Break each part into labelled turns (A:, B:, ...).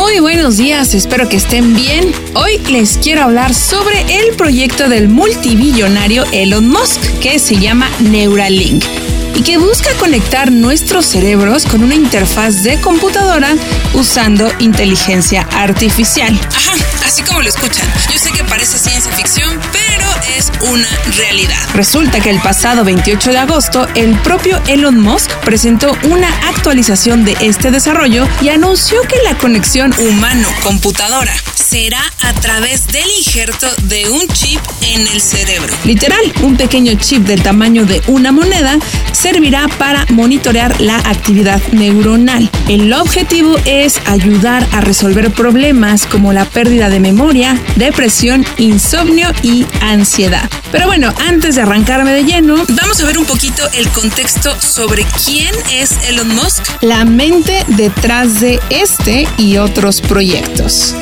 A: Muy buenos días, espero que estén bien. Hoy les quiero hablar sobre el proyecto del multibillonario Elon Musk que se llama Neuralink y que busca conectar nuestros cerebros con una interfaz de computadora usando inteligencia artificial. Ajá, así como lo escuchan. Yo sé que parece ciencia ficción, pero es una realidad. Resulta que el pasado 28 de agosto, el propio Elon Musk presentó una actualización de este desarrollo y anunció que la conexión humano-computadora será a través del injerto de un chip en el cerebro. Literal, un pequeño chip del tamaño de una moneda servirá para monitorear la actividad neuronal. El objetivo es ayudar a resolver problemas como la pérdida de memoria, depresión, insomnio y ansiedad. Pero bueno, antes de arrancarme de lleno, vamos a ver un poquito el contexto sobre quién es Elon Musk, la mente detrás de este y otros proyectos.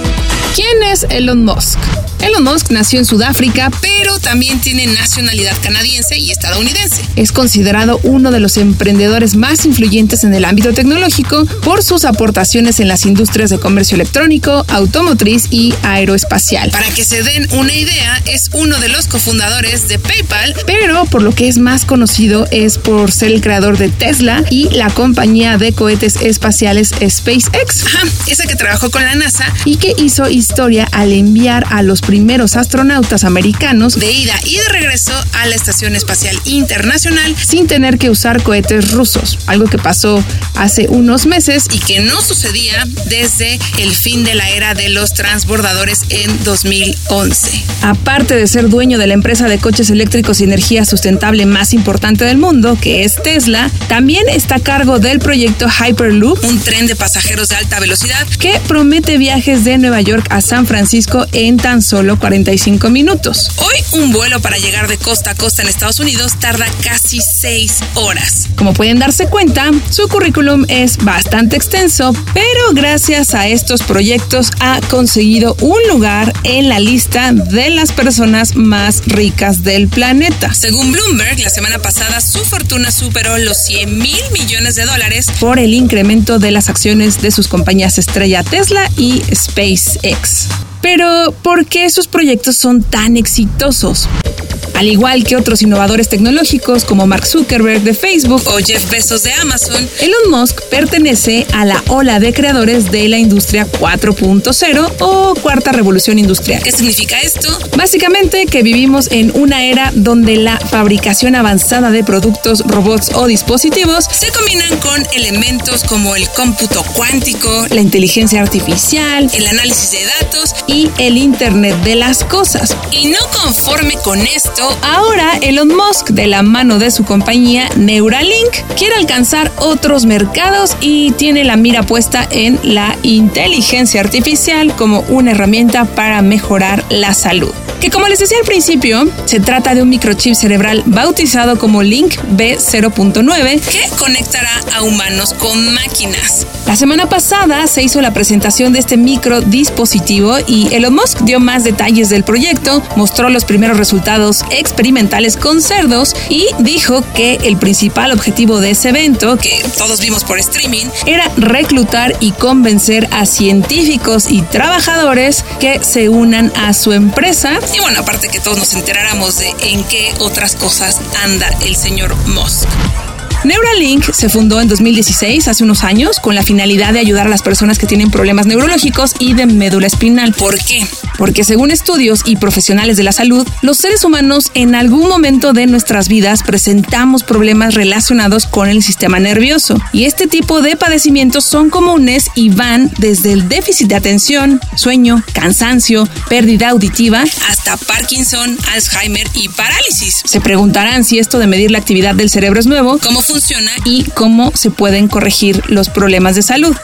A: ¿Quién es Elon Musk? Elon Musk nació en Sudáfrica, pero también tiene nacionalidad canadiense y estadounidense. Es considerado uno de los emprendedores más influyentes en el ámbito tecnológico por sus aportaciones en las industrias de comercio electrónico, automotriz y aeroespacial. Para que se den una idea, es uno de los cofundadores de PayPal, pero por lo que es más conocido es por ser el creador de Tesla y la compañía de cohetes espaciales SpaceX. Ajá, esa que trabajó con la NASA y que hizo historia al enviar a los primeros astronautas americanos de ida y de regreso a la Estación Espacial Internacional sin tener que usar cohetes rusos, algo que pasó hace unos meses y que no sucedía desde el fin de la era de los transbordadores en 2011. Aparte de ser dueño de la empresa de coches eléctricos y energía sustentable más importante del mundo, que es Tesla, también está a cargo del proyecto Hyperloop, un tren de pasajeros de alta velocidad que promete viajes de Nueva York a San Francisco en tan solo solo 45 minutos. Hoy un vuelo para llegar de costa a costa en Estados Unidos tarda casi 6 horas. Como pueden darse cuenta, su currículum es bastante extenso, pero gracias a estos proyectos ha conseguido un lugar en la lista de las personas más ricas del planeta. Según Bloomberg, la semana pasada su fortuna superó los 100 mil millones de dólares por el incremento de las acciones de sus compañías estrella Tesla y SpaceX. Pero, ¿por qué sus proyectos son tan exitosos? Al igual que otros innovadores tecnológicos como Mark Zuckerberg de Facebook o Jeff Bezos de Amazon, Elon Musk pertenece a la ola de creadores de la industria 4.0 o cuarta revolución industrial. ¿Qué significa esto? Básicamente que vivimos en una era donde la fabricación avanzada de productos, robots o dispositivos se combinan con elementos como el cómputo cuántico, la inteligencia artificial, el análisis de datos y el Internet de las cosas. Y no conforme con esto, ahora Elon Musk, de la mano de su compañía Neuralink, quiere alcanzar otros mercados y tiene la mira puesta en la inteligencia artificial como una herramienta para mejorar la salud que como les decía al principio, se trata de un microchip cerebral bautizado como Link B0.9 que conectará a humanos con máquinas. La semana pasada se hizo la presentación de este micro dispositivo y Elon Musk dio más detalles del proyecto, mostró los primeros resultados experimentales con cerdos y dijo que el principal objetivo de ese evento, que todos vimos por streaming, era reclutar y convencer a científicos y trabajadores que se unan a su empresa y bueno, aparte que todos nos enteráramos de en qué otras cosas anda el señor Musk. Neuralink se fundó en 2016, hace unos años, con la finalidad de ayudar a las personas que tienen problemas neurológicos y de médula espinal. ¿Por qué? Porque según estudios y profesionales de la salud, los seres humanos en algún momento de nuestras vidas presentamos problemas relacionados con el sistema nervioso. Y este tipo de padecimientos son comunes y van desde el déficit de atención, sueño, cansancio, pérdida auditiva, hasta Parkinson, Alzheimer y parálisis. Se preguntarán si esto de medir la actividad del cerebro es nuevo, funciona y cómo se pueden corregir los problemas de salud.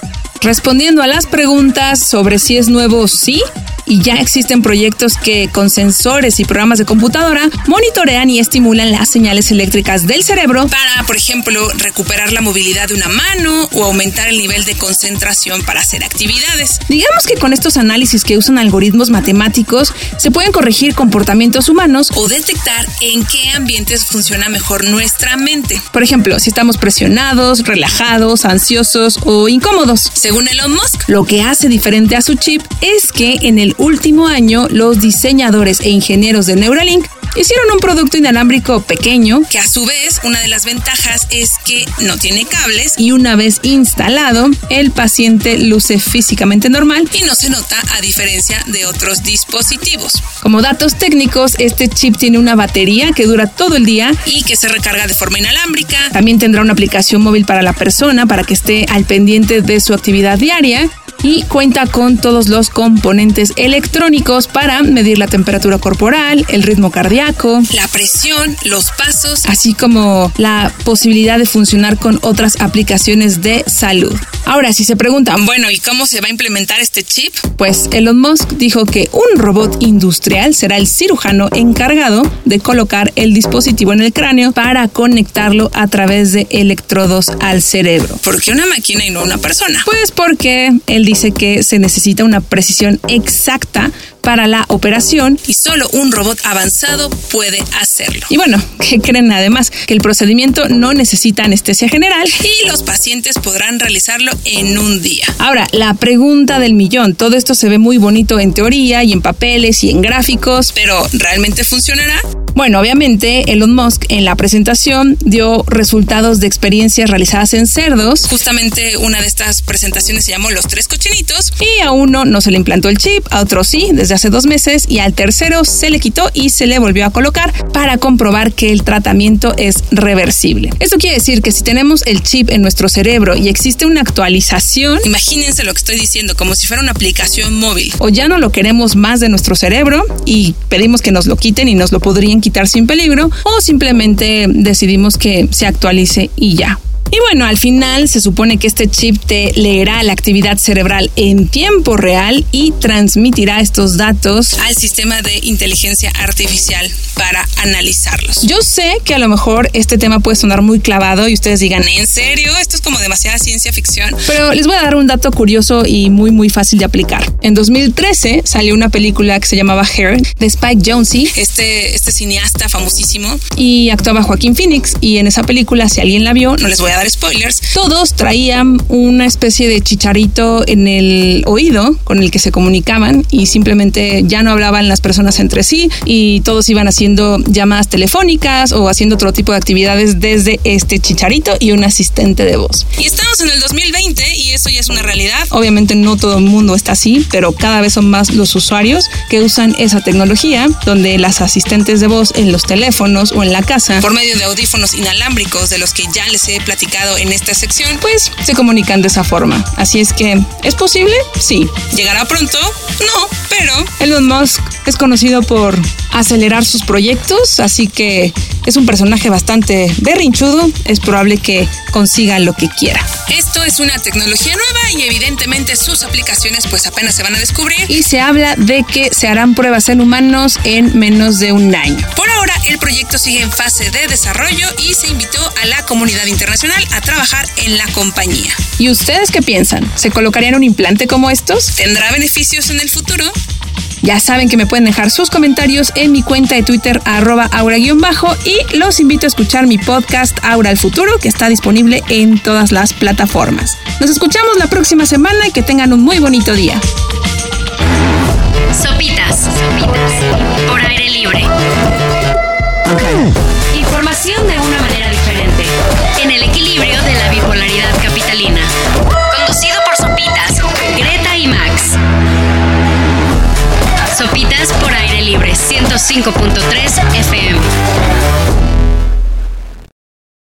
A: Respondiendo a las preguntas sobre si es nuevo, sí, y ya existen proyectos que con sensores y programas de computadora monitorean y estimulan las señales eléctricas del cerebro para, por ejemplo, recuperar la movilidad de una mano o aumentar el nivel de concentración para hacer actividades. Digamos que con estos análisis que usan algoritmos matemáticos se pueden corregir comportamientos humanos o detectar en qué ambientes funciona mejor nuestra mente. Por ejemplo, si estamos presionados, relajados, ansiosos o incómodos. Elon Musk, lo que hace diferente a su chip es que en el último año los diseñadores e ingenieros de Neuralink hicieron un producto inalámbrico pequeño que a su vez una de las ventajas es que no tiene cables y una vez instalado el paciente luce físicamente normal y no se nota a diferencia de otros dispositivos. Como datos técnicos, este chip tiene una batería que dura todo el día y que se recarga de forma inalámbrica. También tendrá una aplicación móvil para la persona para que esté al pendiente de su actividad diaria y cuenta con todos los componentes electrónicos para medir la temperatura corporal, el ritmo cardíaco, la presión, los pasos, así como la posibilidad de funcionar con otras aplicaciones de salud. Ahora, si se preguntan, bueno, ¿y cómo se va a implementar este chip? Pues Elon Musk dijo que un robot industrial será el cirujano encargado de colocar el dispositivo en el cráneo para conectarlo a través de electrodos al cerebro. ¿Por qué una máquina y no una persona? Pues porque él dice que se necesita una precisión exacta para la operación y solo un robot avanzado puede hacerlo. Y bueno, ¿qué creen además? Que el procedimiento no necesita anestesia general y los pacientes podrán realizarlo en un día. Ahora, la pregunta del millón, todo esto se ve muy bonito en teoría y en papeles y en gráficos, pero ¿realmente funcionará? Bueno, obviamente Elon Musk en la presentación dio resultados de experiencias realizadas en cerdos. Justamente una de estas presentaciones se llamó Los Tres Cochinitos y a uno no se le implantó el chip, a otro sí, desde hace dos meses y al tercero se le quitó y se le volvió a colocar para comprobar que el tratamiento es reversible. Esto quiere decir que si tenemos el chip en nuestro cerebro y existe una actualización, imagínense lo que estoy diciendo, como si fuera una aplicación móvil, o ya no lo queremos más de nuestro cerebro y pedimos que nos lo quiten y nos lo podrían quitar sin peligro o simplemente decidimos que se actualice y ya. Y bueno, al final se supone que este chip te leerá la actividad cerebral en tiempo real y transmitirá estos datos al sistema de inteligencia artificial para analizarlos. Yo sé que a lo mejor este tema puede sonar muy clavado y ustedes digan, ¿en serio? Esto es como demasiada ciencia ficción. Pero les voy a dar un dato curioso y muy muy fácil de aplicar. En 2013 salió una película que se llamaba Hair de Spike Jonze, este, este cineasta famosísimo, y actuaba Joaquín Phoenix. Y en esa película, si alguien la vio, no les voy a dar spoilers, todos traían una especie de chicharito en el oído con el que se comunicaban y simplemente ya no hablaban las personas entre sí y todos iban haciendo llamadas telefónicas o haciendo otro tipo de actividades desde este chicharito y un asistente de voz. Y estamos en el 2020 y eso ya es una realidad. Obviamente no todo el mundo está así, pero cada vez son más los usuarios que usan esa tecnología donde las asistentes de voz en los teléfonos o en la casa por medio de audífonos inalámbricos de los que ya les he platicado en esta sección, pues se comunican de esa forma. Así es que, ¿es posible? Sí. ¿Llegará pronto? No, pero Elon Musk es conocido por acelerar sus proyectos, así que es un personaje bastante berrinchudo. Es probable que consiga lo que quiera. Esto es una tecnología nueva y evidentemente sus aplicaciones pues apenas se van a descubrir. Y se habla de que se harán pruebas en humanos en menos de un año. Por ahora, el proyecto sigue en fase de desarrollo y se invitó a la comunidad internacional a trabajar en la compañía. ¿Y ustedes qué piensan? ¿Se colocarían un implante como estos? ¿Tendrá beneficios en el futuro? Ya saben que me pueden dejar sus comentarios en mi cuenta de Twitter arroba aura-bajo y los invito a escuchar mi podcast Aura al Futuro que está disponible en todas las plataformas. Nos escuchamos la próxima semana y que tengan un muy bonito día.
B: Sopitas. Sopitas. Por aire libre. Información de una manera diferente. En el equilibrio de la bipolaridad capitalina. Conducido por Sopitas, Sopitas por aire libre, 105.3 FM.